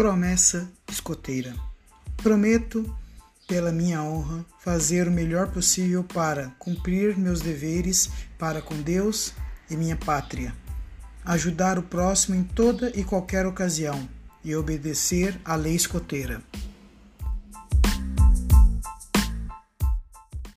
Promessa escoteira. Prometo, pela minha honra, fazer o melhor possível para cumprir meus deveres para com Deus e minha pátria, ajudar o próximo em toda e qualquer ocasião e obedecer à lei escoteira.